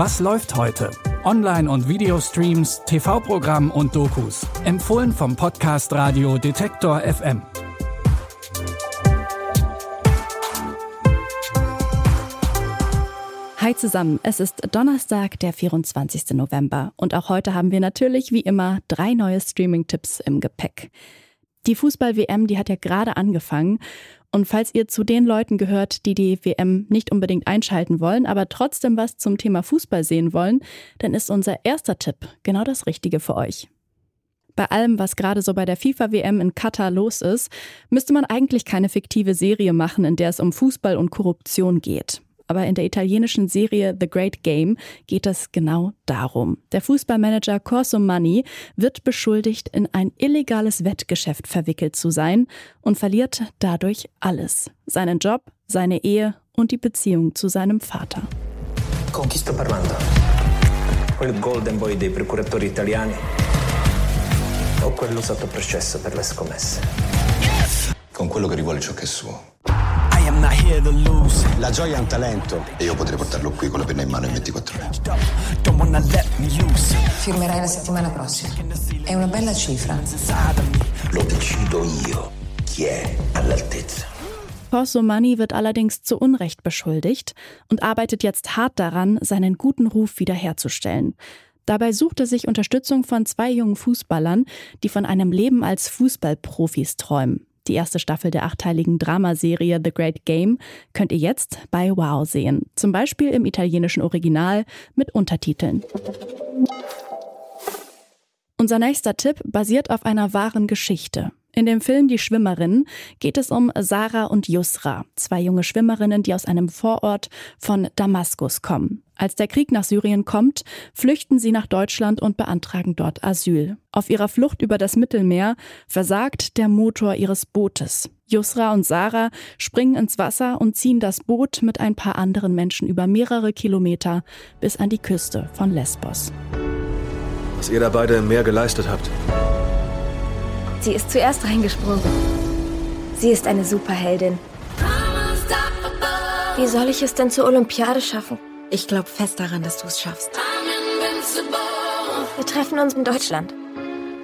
Was läuft heute? Online- und Videostreams, TV-Programm und Dokus. Empfohlen vom Podcast Radio Detektor FM. Hi zusammen, es ist Donnerstag, der 24. November und auch heute haben wir natürlich wie immer drei neue Streaming-Tipps im Gepäck. Die Fußball-WM, die hat ja gerade angefangen und falls ihr zu den Leuten gehört, die die WM nicht unbedingt einschalten wollen, aber trotzdem was zum Thema Fußball sehen wollen, dann ist unser erster Tipp genau das Richtige für euch. Bei allem, was gerade so bei der FIFA-WM in Katar los ist, müsste man eigentlich keine fiktive Serie machen, in der es um Fußball und Korruption geht aber in der italienischen Serie The Great Game geht es genau darum. Der Fußballmanager Corso Money wird beschuldigt, in ein illegales Wettgeschäft verwickelt zu sein und verliert dadurch alles. Seinen Job, seine Ehe und die Beziehung zu seinem Vater. Con chi sto parlando? Quel golden boy dei procuratori italiani? O quello sotto processo per le scommesse? Con quello che rivuole ciò che è suo. La gioia è un talento. E io potrei portarlo qui con la penna in mano in 24 ore. Firmerai la settimana prossima. È una bella cifra. Lo decido io chi è all'altezza. Corso Money wird allerdings zu Unrecht beschuldigt und arbeitet jetzt hart daran, seinen guten Ruf wiederherzustellen. Dabei sucht er sich Unterstützung von zwei jungen Fußballern, die von einem Leben als Fußballprofis träumen. Die erste Staffel der achteiligen Dramaserie The Great Game könnt ihr jetzt bei Wow sehen. Zum Beispiel im italienischen Original mit Untertiteln. Unser nächster Tipp basiert auf einer wahren Geschichte. In dem Film Die Schwimmerin geht es um Sarah und Yusra, zwei junge Schwimmerinnen, die aus einem Vorort von Damaskus kommen. Als der Krieg nach Syrien kommt, flüchten sie nach Deutschland und beantragen dort Asyl. Auf ihrer Flucht über das Mittelmeer versagt der Motor ihres Bootes. Yusra und Sarah springen ins Wasser und ziehen das Boot mit ein paar anderen Menschen über mehrere Kilometer bis an die Küste von Lesbos. Was ihr da beide im Meer geleistet habt. Sie ist zuerst reingesprungen. Sie ist eine Superheldin. Wie soll ich es denn zur Olympiade schaffen? Ich glaube fest daran, dass du es schaffst. Wir treffen uns in Deutschland.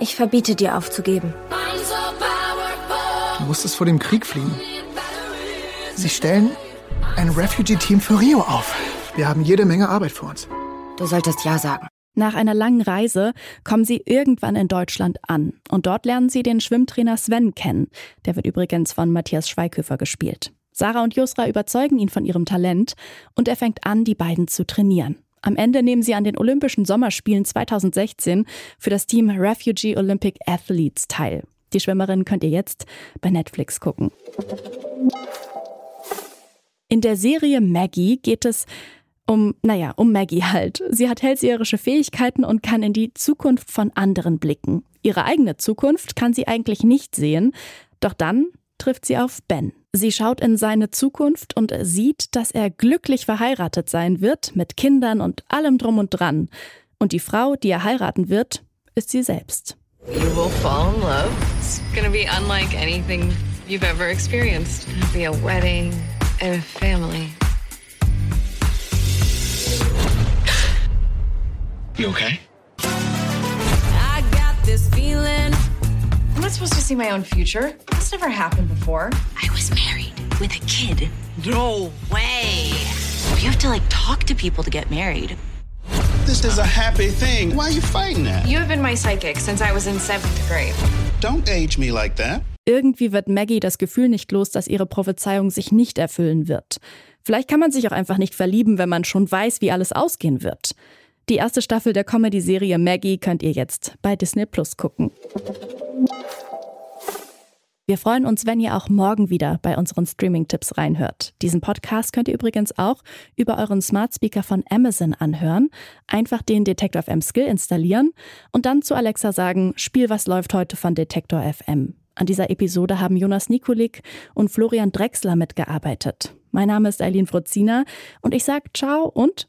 Ich verbiete dir aufzugeben. Du musstest vor dem Krieg fliehen. Sie stellen ein Refugee-Team für Rio auf. Wir haben jede Menge Arbeit vor uns. Du solltest Ja sagen. Nach einer langen Reise kommen sie irgendwann in Deutschland an und dort lernen sie den Schwimmtrainer Sven kennen. Der wird übrigens von Matthias Schweighöfer gespielt. Sarah und Jusra überzeugen ihn von ihrem Talent und er fängt an, die beiden zu trainieren. Am Ende nehmen sie an den Olympischen Sommerspielen 2016 für das Team Refugee Olympic Athletes teil. Die Schwimmerin könnt ihr jetzt bei Netflix gucken. In der Serie Maggie geht es um, naja, um Maggie halt. Sie hat hellseherische Fähigkeiten und kann in die Zukunft von anderen blicken. Ihre eigene Zukunft kann sie eigentlich nicht sehen, doch dann trifft sie auf Ben. Sie schaut in seine Zukunft und sieht, dass er glücklich verheiratet sein wird, mit Kindern und allem drum und dran. Und die Frau, die er heiraten wird, ist sie selbst. You will fall in love. It's gonna be unlike anything you've ever experienced. It'll be a wedding and a family. You okay? I got this feeling. I'm not supposed to see my own future. This never happened before. I was married with a kid. No way. You have to like talk to people to get married. This is a happy thing. Why are you fighting that? You have been my psychic since I was in seventh grade. Don't age me like that. Irgendwie wird Maggie das Gefühl nicht los, dass ihre Prophezeiung sich nicht erfüllen wird. Vielleicht kann man sich auch einfach nicht verlieben, wenn man schon weiß, wie alles ausgehen wird. Die erste Staffel der Comedy-Serie Maggie könnt ihr jetzt bei Disney Plus gucken. Wir freuen uns, wenn ihr auch morgen wieder bei unseren Streaming-Tipps reinhört. Diesen Podcast könnt ihr übrigens auch über euren Smart Speaker von Amazon anhören. Einfach den Detektor FM Skill installieren und dann zu Alexa sagen, Spiel was läuft heute von Detektor FM. An dieser Episode haben Jonas Nikolik und Florian Drexler mitgearbeitet. Mein Name ist Eileen Fruzina und ich sage ciao und